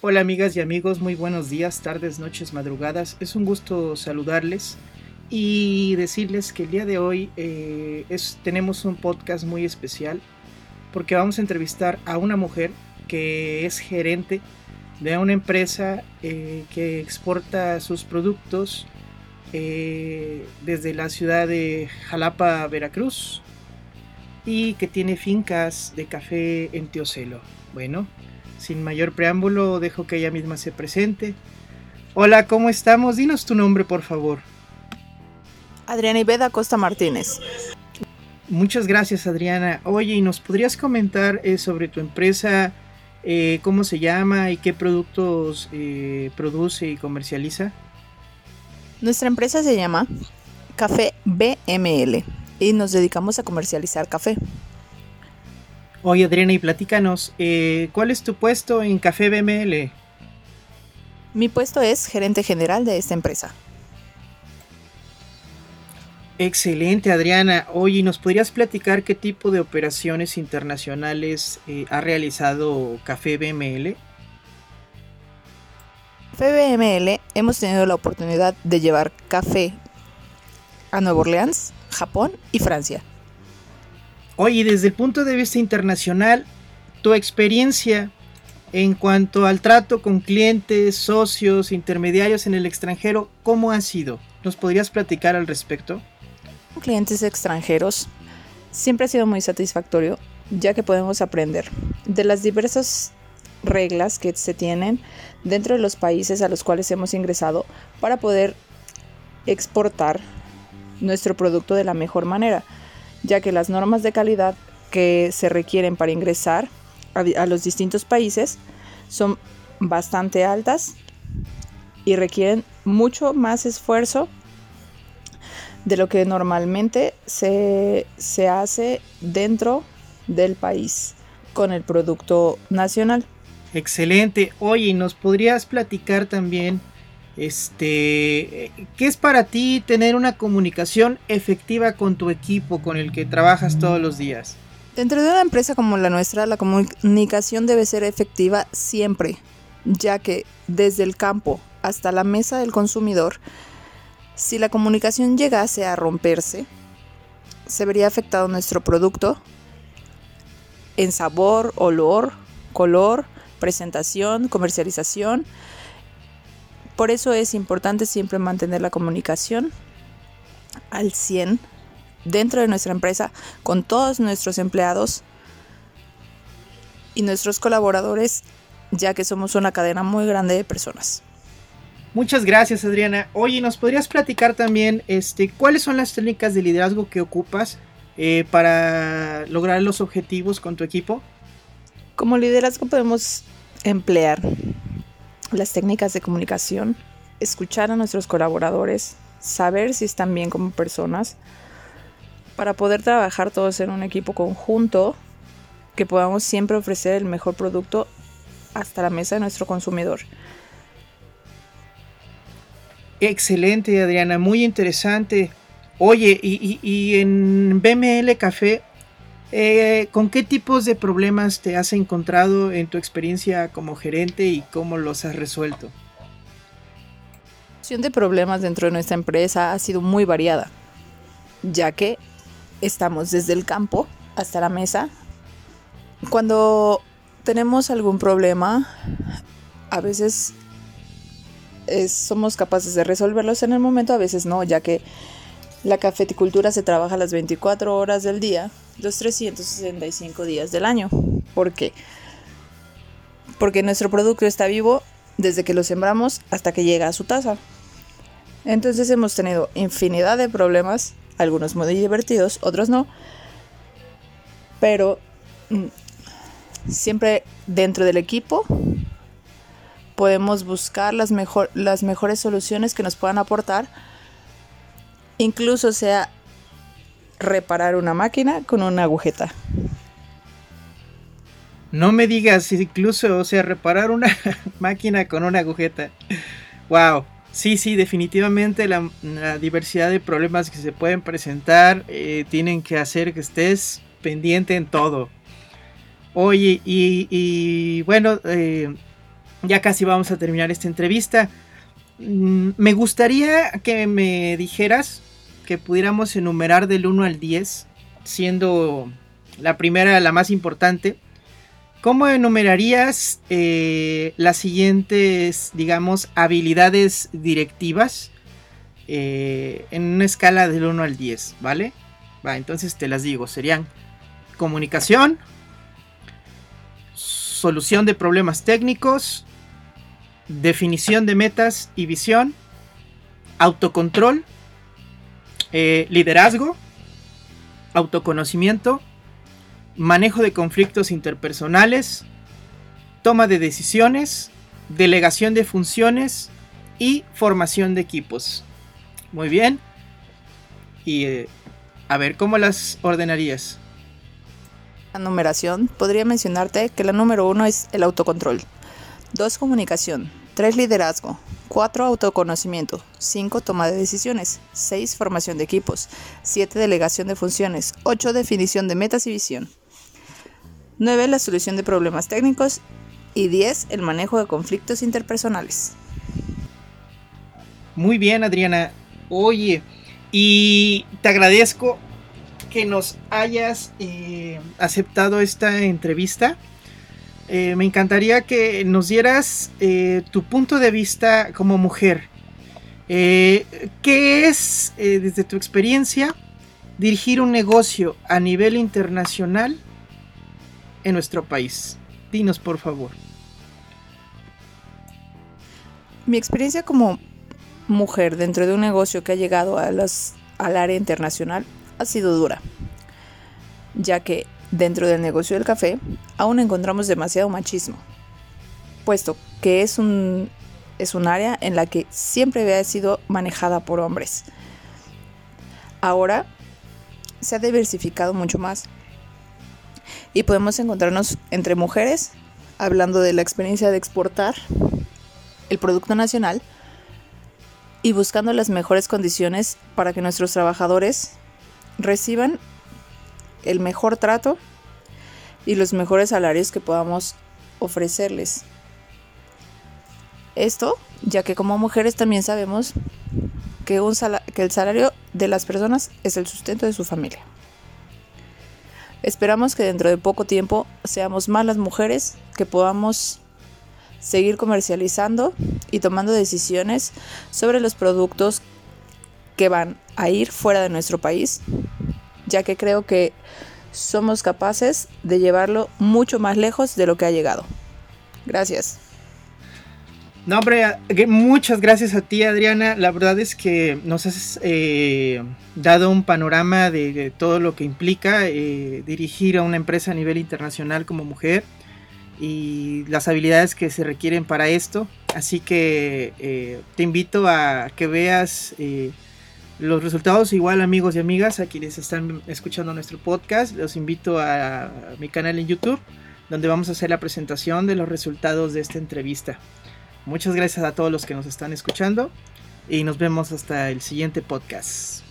Hola amigas y amigos, muy buenos días, tardes, noches, madrugadas. Es un gusto saludarles y decirles que el día de hoy eh, tenemos un podcast muy especial porque vamos a entrevistar a una mujer que es gerente de una empresa eh, que exporta sus productos eh, desde la ciudad de Jalapa, Veracruz y que tiene fincas de café en Teocelo. Bueno, sin mayor preámbulo, dejo que ella misma se presente. Hola, ¿cómo estamos? Dinos tu nombre, por favor. Adriana Ibeda Costa Martínez. Muchas gracias, Adriana. Oye, ¿y nos podrías comentar eh, sobre tu empresa? Eh, ¿Cómo se llama y qué productos eh, produce y comercializa? Nuestra empresa se llama Café BML y nos dedicamos a comercializar café. Oye Adriana, y platícanos, eh, ¿cuál es tu puesto en Café BML? Mi puesto es gerente general de esta empresa. Excelente Adriana. Oye, ¿nos podrías platicar qué tipo de operaciones internacionales eh, ha realizado Café BML? Café BML hemos tenido la oportunidad de llevar café a Nueva Orleans, Japón y Francia. Oye, desde el punto de vista internacional, tu experiencia en cuanto al trato con clientes, socios, intermediarios en el extranjero, ¿cómo ha sido? ¿Nos podrías platicar al respecto? Clientes extranjeros siempre ha sido muy satisfactorio, ya que podemos aprender de las diversas reglas que se tienen dentro de los países a los cuales hemos ingresado para poder exportar nuestro producto de la mejor manera ya que las normas de calidad que se requieren para ingresar a, los distintos países son bastante altas y requieren mucho más esfuerzo de lo que normalmente se, se, hace dentro del país con el producto nacional. Excelente. Oye, ¿nos podrías platicar también este, ¿qué es para ti tener una comunicación efectiva con tu equipo con el que trabajas todos los días? Dentro de una empresa como la nuestra, la comunicación debe ser efectiva siempre, ya que desde el campo hasta la mesa del consumidor, si la comunicación llegase a romperse, se vería afectado nuestro producto en sabor, olor, color, presentación, comercialización, por eso es importante siempre mantener la comunicación al 100 dentro de nuestra empresa con todos nuestros empleados y nuestros colaboradores, ya que somos una cadena muy grande de personas. Muchas gracias, Adriana. Oye, ¿nos podrías platicar también este, cuáles son las técnicas de liderazgo que ocupas eh, para lograr los objetivos con tu equipo? Como liderazgo podemos emplear las técnicas de comunicación, escuchar a nuestros colaboradores, saber si están bien como personas, para poder trabajar todos en un equipo conjunto, que podamos siempre ofrecer el mejor producto hasta la mesa de nuestro consumidor. Excelente, Adriana, muy interesante. Oye, y, y en BML Café eh, ¿Con qué tipos de problemas te has encontrado en tu experiencia como gerente y cómo los has resuelto? La situación de problemas dentro de nuestra empresa ha sido muy variada, ya que estamos desde el campo hasta la mesa. Cuando tenemos algún problema, a veces somos capaces de resolverlos en el momento, a veces no, ya que la cafeticultura se trabaja las 24 horas del día los 365 días del año. ¿Por qué? Porque nuestro producto está vivo desde que lo sembramos hasta que llega a su taza. Entonces hemos tenido infinidad de problemas, algunos muy divertidos, otros no. Pero mm, siempre dentro del equipo podemos buscar las, mejor, las mejores soluciones que nos puedan aportar. Incluso sea reparar una máquina con una agujeta. No me digas, incluso, o sea, reparar una máquina con una agujeta. Wow. Sí, sí, definitivamente la, diversidad de problemas que se pueden presentar eh, tienen que hacer que estés pendiente en todo. Oye, y, bueno, eh, ya casi vamos a terminar esta entrevista. Mm, me gustaría que me dijeras que pudiéramos enumerar del 1 al 10, siendo la primera la más importante. ¿Cómo enumerarías eh, las siguientes, digamos, habilidades directivas eh, en una escala del 1 al 10, ¿vale? Va, entonces te las digo, serían comunicación, solución de problemas técnicos, definición de metas y visión, autocontrol, eh, liderazgo, autoconocimiento, manejo de conflictos interpersonales, toma de decisiones, delegación de funciones y formación de equipos. Muy bien. Y eh, a ver, ¿cómo las ordenarías? La numeración, podría mencionarte que la número uno es el autocontrol. 2. Comunicación. 3. Liderazgo. 4. Autoconocimiento. 5. Toma de decisiones. 6. Formación de equipos. 7. Delegación de funciones. 8. Definición de metas y visión. 9. La solución de problemas técnicos. Y 10. El manejo de conflictos interpersonales. Muy bien, Adriana. Oye, y te agradezco que nos hayas eh, aceptado esta entrevista. Eh, me encantaría que nos dieras eh, tu punto de vista como mujer. ¿Qué es, desde tu experiencia, dirigir un negocio a nivel internacional en nuestro país? Dinos, por favor. Mi experiencia como mujer dentro de un negocio que ha llegado a las, al área internacional ha sido dura, ya que dentro del negocio del café aún encontramos demasiado machismo, puesto que es un, es un área en la que siempre había sido manejada por hombres. Ahora se ha diversificado mucho más y podemos encontrarnos entre mujeres hablando de la experiencia de exportar el producto nacional y buscando las mejores condiciones para que nuestros trabajadores reciban el mejor trato y los mejores salarios que podamos ofrecerles. Esto, ya que como mujeres también sabemos que, un que el salario de las personas es el sustento de su familia. Esperamos que dentro de poco tiempo seamos más las mujeres que podamos seguir comercializando y tomando decisiones sobre los productos que van a ir fuera de nuestro país, ya que creo que somos capaces de llevarlo mucho más lejos de lo que ha llegado. Gracias. No, hombre, muchas gracias a ti, Adriana. La verdad es que nos has eh, dado un panorama de, todo lo que implica eh, dirigir a una empresa a nivel internacional como mujer y las habilidades que se requieren para esto. Así que eh, te invito a que veas los resultados igual amigos y amigas a quienes están escuchando nuestro podcast. Los invito a, mi canal en YouTube donde vamos a hacer la presentación de los resultados de esta entrevista. Muchas gracias a todos los que nos están escuchando y nos vemos hasta el siguiente podcast.